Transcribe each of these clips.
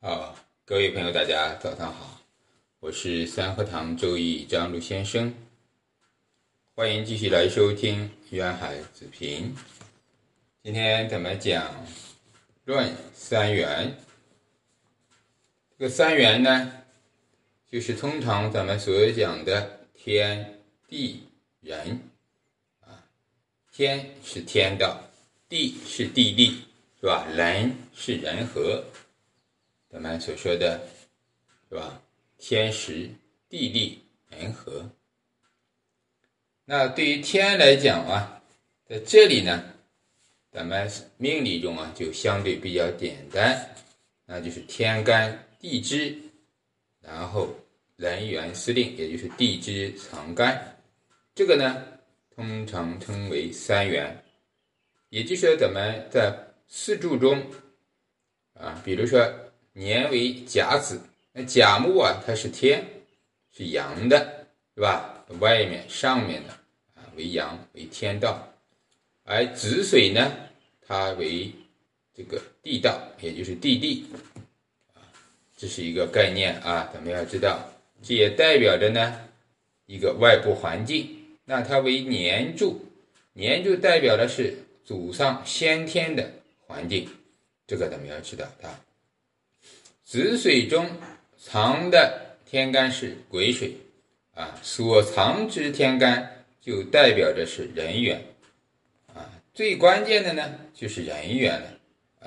啊，各位朋友，大家早上好，我是三合堂周易张璐先生，欢迎继续来收听《渊海子平》。今天咱们讲论三元。这个三元呢，就是通常咱们所讲的天地人啊，天是天道，地是地利，是吧？人是人和。咱们所说的，是吧？天时、地利、人和。那对于天来讲啊，在这里呢，咱们命理中啊就相对比较简单，那就是天干地支，然后人员司令，也就是地支藏干。这个呢，通常称为三元。也就是，咱们在四柱中啊，比如说。年为甲子，那甲木啊，它是天，是阳的，是吧？外面上面的啊为阳，为天道，而子水呢，它为这个地道，也就是地利，啊，这是一个概念啊，咱们要知道，这也代表着呢一个外部环境。那它为年柱，年柱代表的是祖上先天的环境，这个咱们要知道啊。子水中藏的天干是癸水，啊，所藏之天干就代表着是人缘，啊，最关键的呢就是人缘了，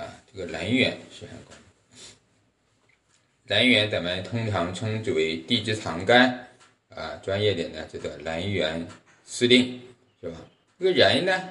啊，这个人缘是很关键。人缘咱们通常称之为地支藏干，啊，专业点呢叫做人缘司令，是吧？这个人呢，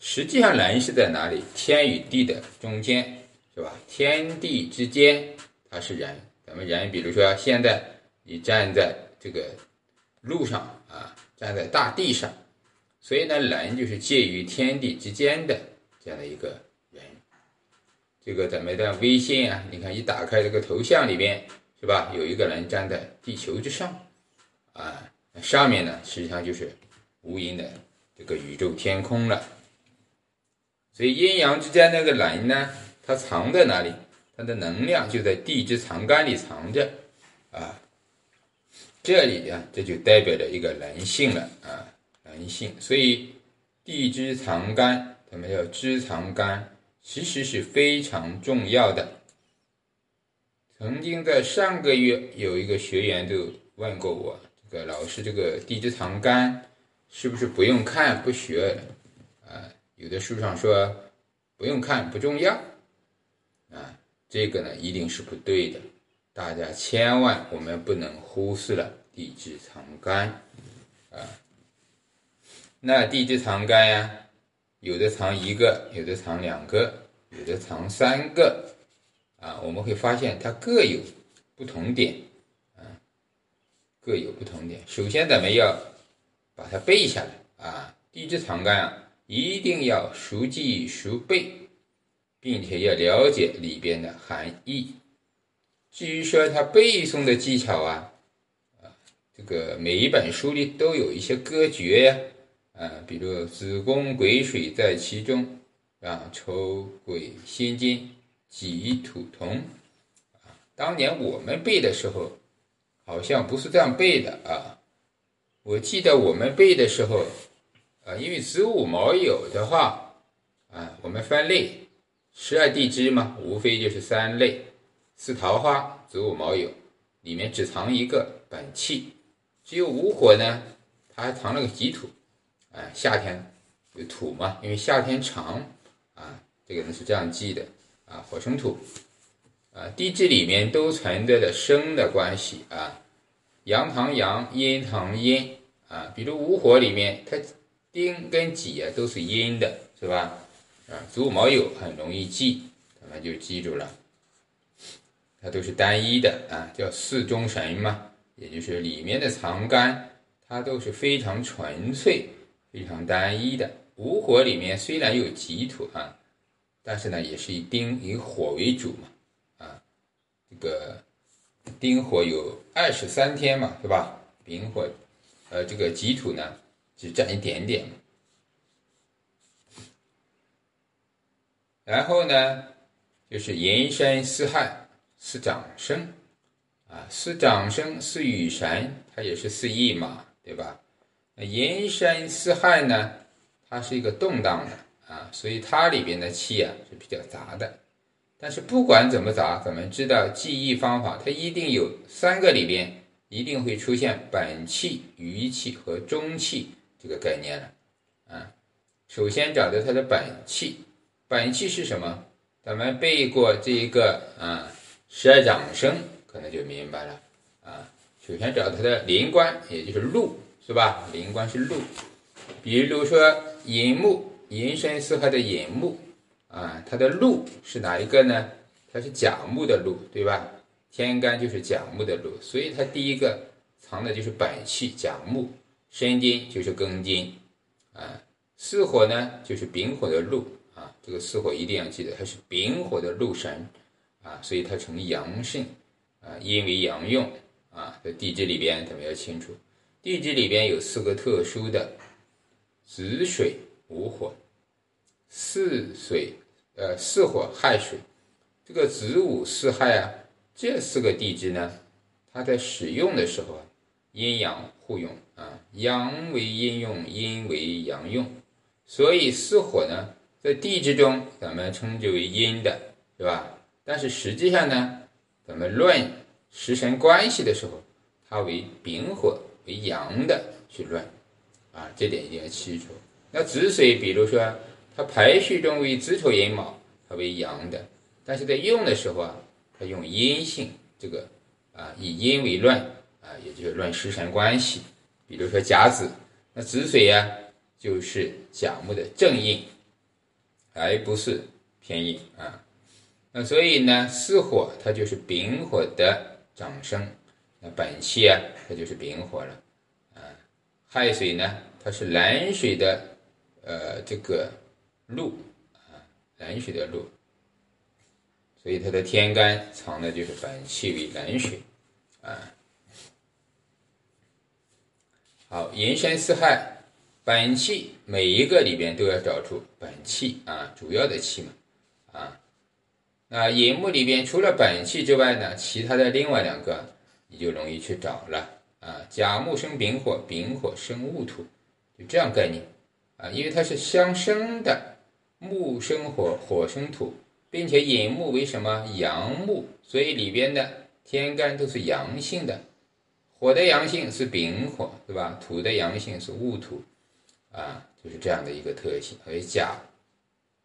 实际上人是在哪里？天与地的中间，是吧？天地之间。他是人，咱们人，比如说现在你站在这个路上啊，站在大地上，所以呢，人就是介于天地之间的这样的一个人。这个咱们的微信啊，你看一打开这个头像里边，是吧？有一个人站在地球之上，啊，上面呢实际上就是无垠的这个宇宙天空了。所以阴阳之间那个人呢，它藏在哪里？它的能量就在地支藏干里藏着，啊，这里啊，这就代表着一个人性了啊，人性。所以地支藏干，咱们要支藏干，其实是非常重要的。曾经在上个月有一个学员就问过我，这个老师，这个地支藏干是不是不用看不学？啊，有的书上说不用看不重要，这个呢一定是不对的，大家千万我们不能忽视了地支藏干啊。那地支藏干呀，有的藏一个，有的藏两个，有的藏三个啊。我们会发现它各有不同点啊，各有不同点。首先咱们要把它背下来啊，地支藏干啊，一定要熟记熟背。并且要了解里边的含义。至于说它背诵的技巧啊，啊，这个每一本书里都有一些歌诀呀，啊，比如子宫癸水在其中，啊，丑癸辛金己土同，啊，当年我们背的时候，好像不是这样背的啊。我记得我们背的时候，啊，因为子午卯酉的话，啊，我们分类。十二地支嘛，无非就是三类：四桃花、子午卯酉，里面只藏一个本气；只有午火呢，它还藏了个己土。哎，夏天有土嘛，因为夏天长啊，这个呢是这样记的啊，火生土啊。地支里面都存在着生的关系啊，阳藏阳，阴藏阴啊。比如午火里面，它丁跟己啊都是阴的，是吧？啊，子午卯酉很容易记，咱们就记住了。它都是单一的啊，叫四中神嘛，也就是里面的藏干，它都是非常纯粹、非常单一的。午火里面虽然有己土啊，但是呢，也是以丁以火为主嘛，啊，这个丁火有二十三天嘛，是吧？丙火，呃，这个己土呢，只占一点点。然后呢，就是寅申巳亥是长生，啊，是长生，是雨神，它也是四翼嘛，对吧？那寅申巳亥呢，它是一个动荡的啊，所以它里边的气啊是比较杂的。但是不管怎么杂，咱们知道记忆方法，它一定有三个里边一定会出现本气、余气和中气这个概念了，啊，首先找到它的本气，本气是什么？咱们背过这一个啊，十二长生可能就明白了啊。首先找它的灵官，也就是禄，是吧？灵官是禄，比如说寅木，寅申巳亥的寅木。啊，它的禄是哪一个呢？它是甲木的禄，对吧？天干就是甲木的禄，所以它第一个藏的就是本气甲木，申金就是庚金，啊，巳火呢就是丙火的禄，这个巳火一定要记得，它是丙火的禄神，啊，所以它成阳盛，啊，阴为阳用，啊，在地支里边咱们要清楚，地支里边有四个特殊的子水午火。四水，呃，四火亥水，这个子午四亥啊，这四个地支呢，它在使用的时候，阴阳互用啊，阳为阴用，阴为阳用，所以四火呢，在地支中咱们称之为阴的，是吧？但是实际上呢，咱们论食神关系的时候，它为丙火为阳的去论，啊，这点一定要记住。那子水，比如说。它排序中为子丑寅卯，它为阳的，但是在用的时候啊，它用阴性这个啊，以阴为论啊，也就是论食神关系。比如说甲子，那子水呀就是甲木的正印，而不是偏印啊。那所以呢，巳火它就是丙火的长生，那本气啊它就是丙火了啊。亥水呢，它是壬水的呃这个。禄啊，壬水的禄，所以它的天干藏的就是本气为壬水啊。好，寅申巳亥，本气每一个里边都要找出本气啊，主要的气嘛啊。那寅木里边除了本气之外呢，其他的另外两个你就容易去找了啊。甲木生丙火，丙火生戊土，就这样概念啊，因为它是相生的。木生火，火生土，并且引木为什么阳木？所以里边的天干都是阳性的。火的阳性是丙火，对吧？土的阳性是戊土，啊，就是这样的一个特性。所以甲、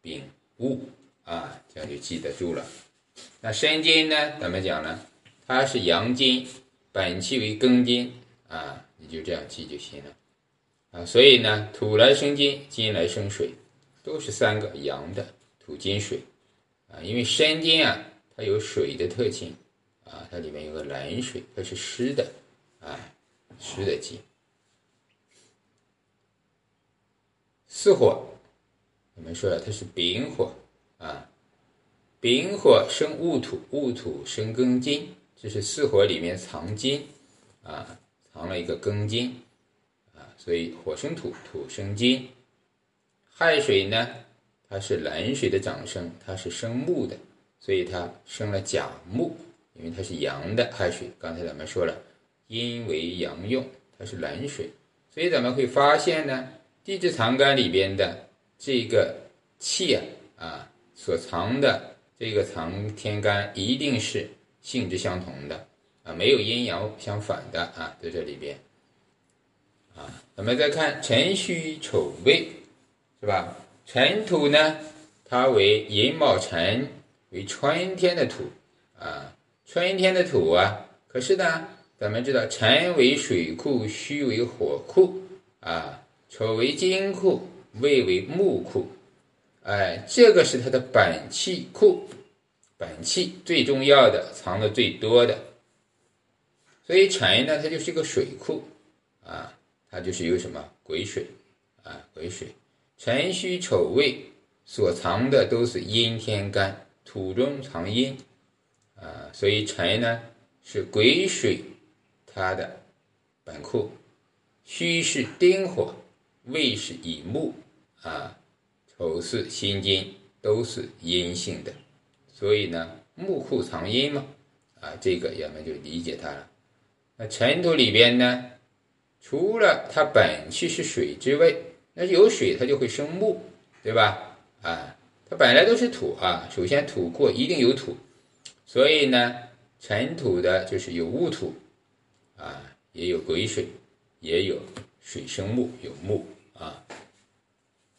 丙、戊啊，这样就记得住了。那申金呢？咱们讲呢，它是阳金，本气为庚金啊，你就这样记就行了。啊，所以呢，土来生金，金来生水。都是三个阳的土金水啊，因为申金啊，它有水的特性啊，它里面有个冷水，它是湿的啊，湿的金。巳火，我们说了它是丙火啊，丙火生戊土，戊土生庚金，这是巳火里面藏金啊，藏了一个庚金啊，所以火生土，土生金。亥水呢，它是冷水的长生，它是生木的，所以它生了甲木，因为它是阳的亥水。刚才咱们说了，阴为阳用，它是冷水，所以咱们会发现呢，地支藏干里边的这个气啊，啊所藏的这个藏天干一定是性质相同的啊，没有阴阳相反的啊，在这里边啊，咱们再看辰戌丑未。是吧？辰土呢，它为寅卯辰，为春天的土啊，春天的土啊。可是呢，咱们知道辰为水库，戌为火库啊，丑为金库，未为木库。哎，这个是它的本气库，本气最重要的，藏的最多的。所以辰呢，它就是一个水库啊，它就是有什么癸水啊，癸水。辰戌丑未所藏的都是阴天干，土中藏阴啊，所以辰呢是癸水，它的本库；戌是丁火，未是乙木啊，丑是辛金，都是阴性的。所以呢，木库藏阴嘛，啊，这个人们就理解它了。那尘土里边呢，除了它本气是水之外，那有水它就会生木，对吧？啊，它本来都是土啊，首先土库一定有土，所以呢，尘土的就是有戊土，啊，也有癸水，也有水生木，有木啊。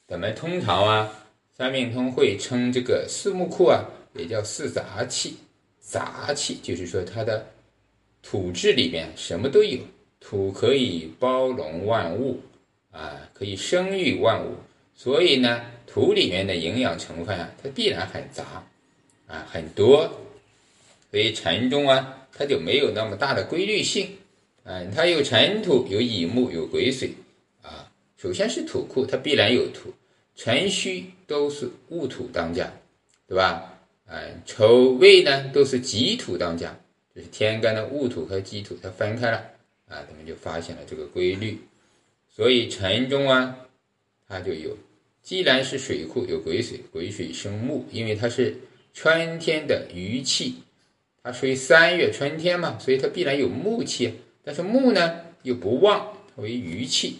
咱们通常啊，三命通会称这个四木库啊，也叫四杂气。杂气就是说它的土质里边什么都有，土可以包容万物啊，可以生育万物，所以呢，土里面的营养成分啊，它必然很杂啊，很多，所以尘中啊，它就没有那么大的规律性，嗯，它有尘土，有乙木，有癸水，首先是土库，它必然有土，辰戌都是戊土当家，对吧？哎，丑未呢都是己土当家，就是天干的戊土和己土它分开了啊，咱们就发现了这个规律。所以辰中啊，它就有，既然是水库有癸水，癸水生木，因为它是春天的余气，它属于三月春天嘛，所以它必然有木气。但是木呢又不旺，它为余气。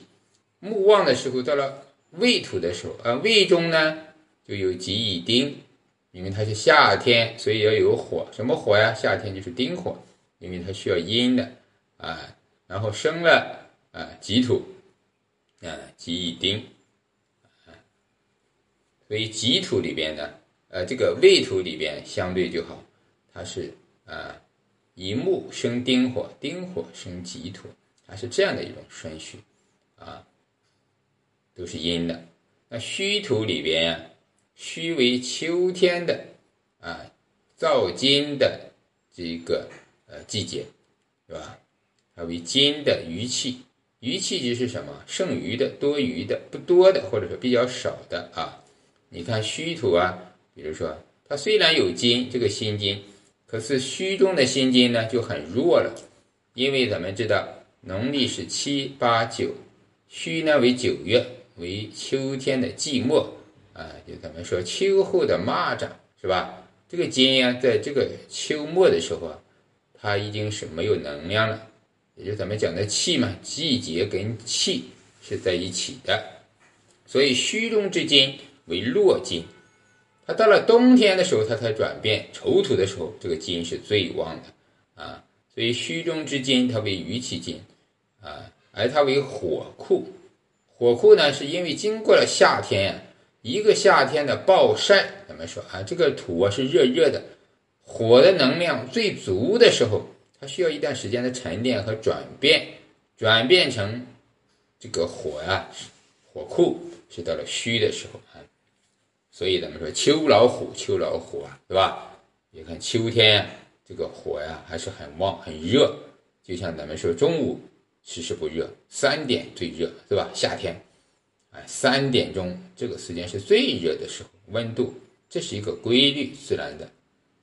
木旺的时候，到了未土的时候，啊，未中呢就有己乙丁。因为它是夏天，所以要有火。什么火呀？夏天就是丁火，因为它需要阴的啊。然后生了啊己土啊己乙丁啊，所以己土里边呢，呃，这个未土里边相对就好，它是啊乙木生丁火，丁火生己土，它是这样的一种顺序啊，都是阴的。那戌土里边呀。戌为秋天的啊，造金的这个呃季节，是吧？它为金的余气，余气就是什么？剩余的、多余的、不多的，或者说比较少的啊。你看戌土啊，比如说它虽然有金，这个辛金，可是戌中的辛金呢就很弱了，因为咱们知道农历是七八九，戌呢为九月，为秋天的季末。啊，就咱们说秋后的蚂蚱是吧？这个金啊，在这个秋末的时候啊，它已经是没有能量了，也就咱们讲的气嘛，季节跟气是在一起的，所以虚中之金为弱金，它到了冬天的时候，它才转变丑土的时候，这个金是最旺的啊，所以虚中之金它为余气金啊，而它为火库，火库呢，是因为经过了夏天呀。一个夏天的暴晒，咱们说啊？这个土啊是热热的，火的能量最足的时候，它需要一段时间的沉淀和转变，转变成这个火呀，火库是到了虚的时候啊。所以咱们说秋老虎，秋老虎啊，对吧？你看秋天这个火呀还是很旺很热，就像咱们说中午其实不热，三点最热，对吧？夏天。哎，三点钟这个时间是最热的时候，温度这是一个规律自然的，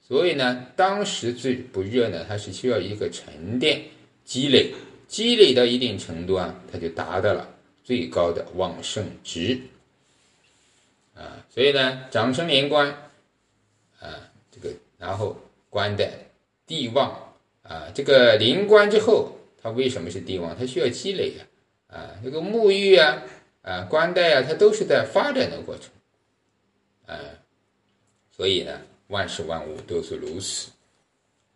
所以呢，当时最不热呢，它是需要一个沉淀积累，积累到一定程度啊，它就达到了最高的旺盛值啊，所以呢，长生连官啊，这个然后官的地旺啊，这个临官之后，它为什么是帝王？它需要积累啊，啊，这个沐浴啊。啊，官带啊，它都是在发展的过程，啊，所以呢，万事万物都是如此。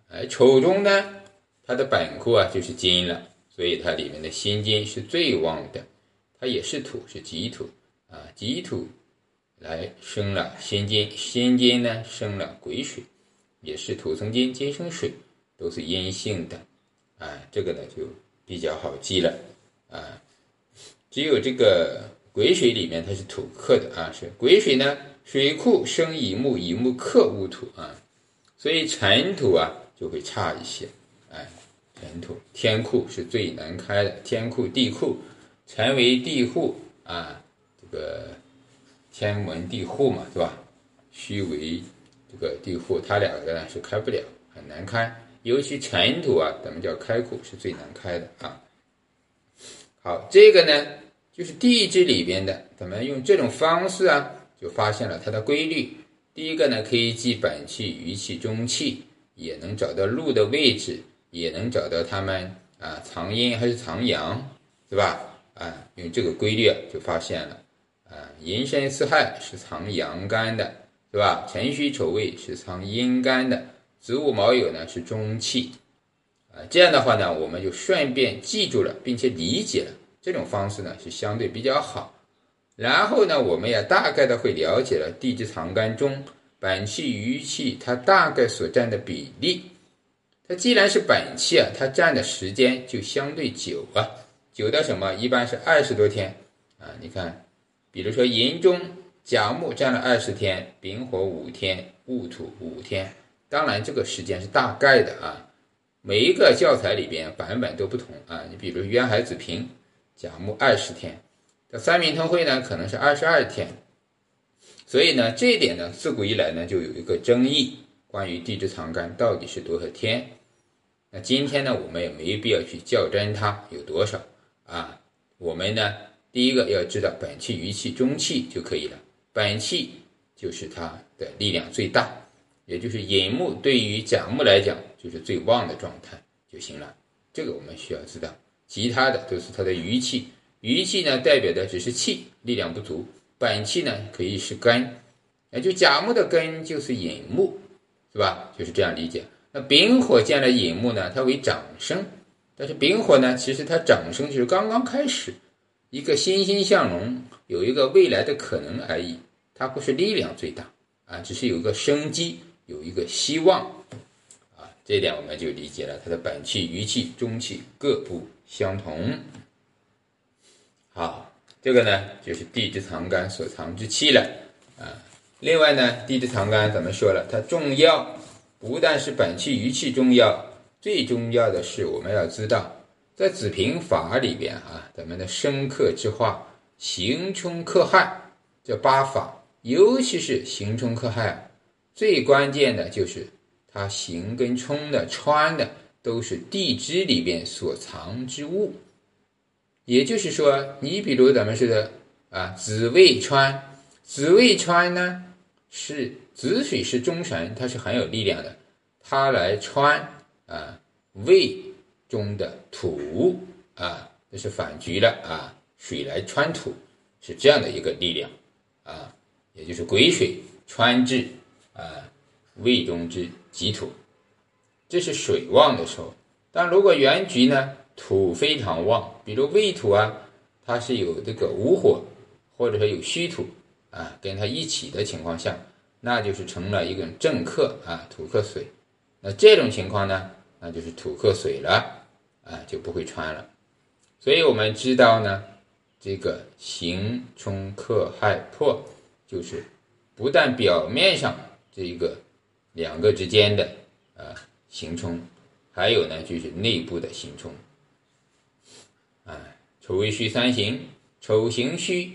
哎，丑中呢，它的本库啊就是金了，所以它里面的辛金是最旺的，它也是土，是己土啊，己土来生了辛金，辛金呢生了癸水，也是土生金，金生水，都是阴性的，啊，这个呢就比较好记了，啊。只有这个癸水里面它是土克的啊，是癸水呢，水库生乙木，乙木克戊土啊，所以辰土啊就会差一些，哎，尘土天库是最难开的，天库地库，辰为地户啊，这个天门地户嘛，是吧？戌为这个地户，它两个呢是开不了，很难开，尤其尘土啊，咱们叫开库是最难开的啊。好，这个呢。就是地支里边的，咱们用这种方式啊，就发现了它的规律。第一个呢，可以记本气、余气、中气也能找到路的位置，也能找到它们啊藏阴还是藏阳，是吧？啊，用这个规律就发现了，啊，寅申巳亥是藏阳干的，是吧？辰戌丑未是藏阴干的，子午卯酉呢是中气，啊，这样的话呢，我们就顺便记住了，并且理解了这种方式呢是相对比较好。然后呢，我们也大概的会了解了地支藏干中本气、余气它大概所占的比例。它既然是本气啊，它占的时间就相对久啊。久到什么？一般是二十多天啊！你看，比如说寅中甲木占了二十天，丙火五天，戊土五天。当然，这个时间是大概的啊。每一个教材里边版本都不同啊。你比如渊海子平，甲木二十天，这三明通会呢可能是二十二天。所以呢，这一点呢，自古以来呢就有一个争议，关于地支藏干到底是多少天。那今天呢，我们也没必要去较真它有多少。啊，我们呢，第一个要知道本气、余气、中气就可以了。本气就是它的力量最大，也就是寅木对于甲木来讲就是最旺的状态就行了。这个我们需要知道，其他的都是它的余气。余气呢，代表的只是气，力量不足。本气呢，可以是根，也就甲木的根就是寅木，是吧？就是这样理解。那丙火见了寅木呢，它为长生。但是丙火呢，其实它长生就是刚刚开始，一个欣欣向荣，有一个未来的可能而已，它不是力量最大啊，只是有一个生机，有一个希望啊，这点我们就理解了它的本气、余气、中气各不相同。好，这个呢就是地支藏干所藏之气了啊。另外呢，地支藏干怎么说了？它重要，不但是本气、余气重要。最重要的是，我们要知道，在子平法里边啊，咱们的生克之化，刑冲克害这八法，尤其是刑冲克害，最关键的就是它行跟冲的穿的都是地支里边所藏之物。也就是说，你比如咱们说的啊，子未穿，子未穿呢是子水是中神，它是很有力量的，它来穿。啊，胃中的土啊，这是反局了啊，水来穿土，是这样的一个力量啊，也就是癸水穿至啊胃中之己土，这是水旺的时候。但如果原局呢土非常旺，比如胃土啊，它是有这个午火，或者说有虚土啊，跟它一起的情况下，那就是成了一个正克啊，土克水。那这种情况呢？那就是土克水了，啊，就不会穿了。所以我们知道呢，这个刑冲克害破，就是不但表面上这一个两个之间的啊刑冲，还有呢就是内部的刑冲。啊，丑未戌三刑，丑行戌，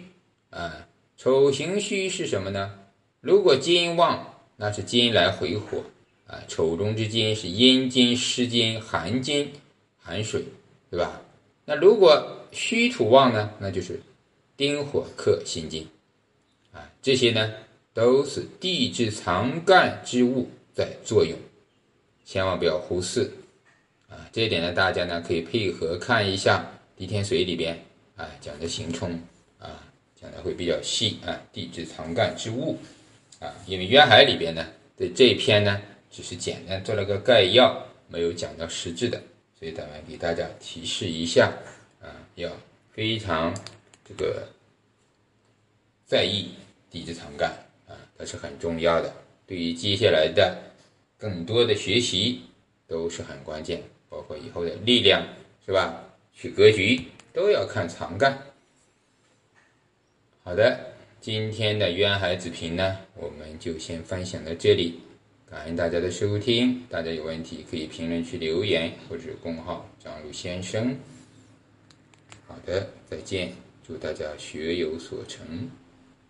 啊，丑行戌是什么呢？如果金旺，那是金来回火。啊，丑中之金是阴金、湿金、寒金、寒水，对吧？那如果虚土旺呢？那就是丁火克辛金，啊，这些呢都是地支藏干之物在作用，千万不要忽视啊！这一点呢，大家呢可以配合看一下《地天水》里边啊讲的行冲啊，讲的会比较细啊，地支藏干之物啊，因为《渊海》里边呢在这一篇呢。只是简单做了个概要，没有讲到实质的，所以咱们给大家提示一下啊，要非常这个在意地支藏干啊，它是很重要的，对于接下来的更多的学习都是很关键，包括以后的力量是吧？取格局都要看长干。好的，今天的渊海子平呢，我们就先分享到这里。感恩大家的收听，大家有问题可以评论区留言或者公号张璐先生。好的，再见，祝大家学有所成。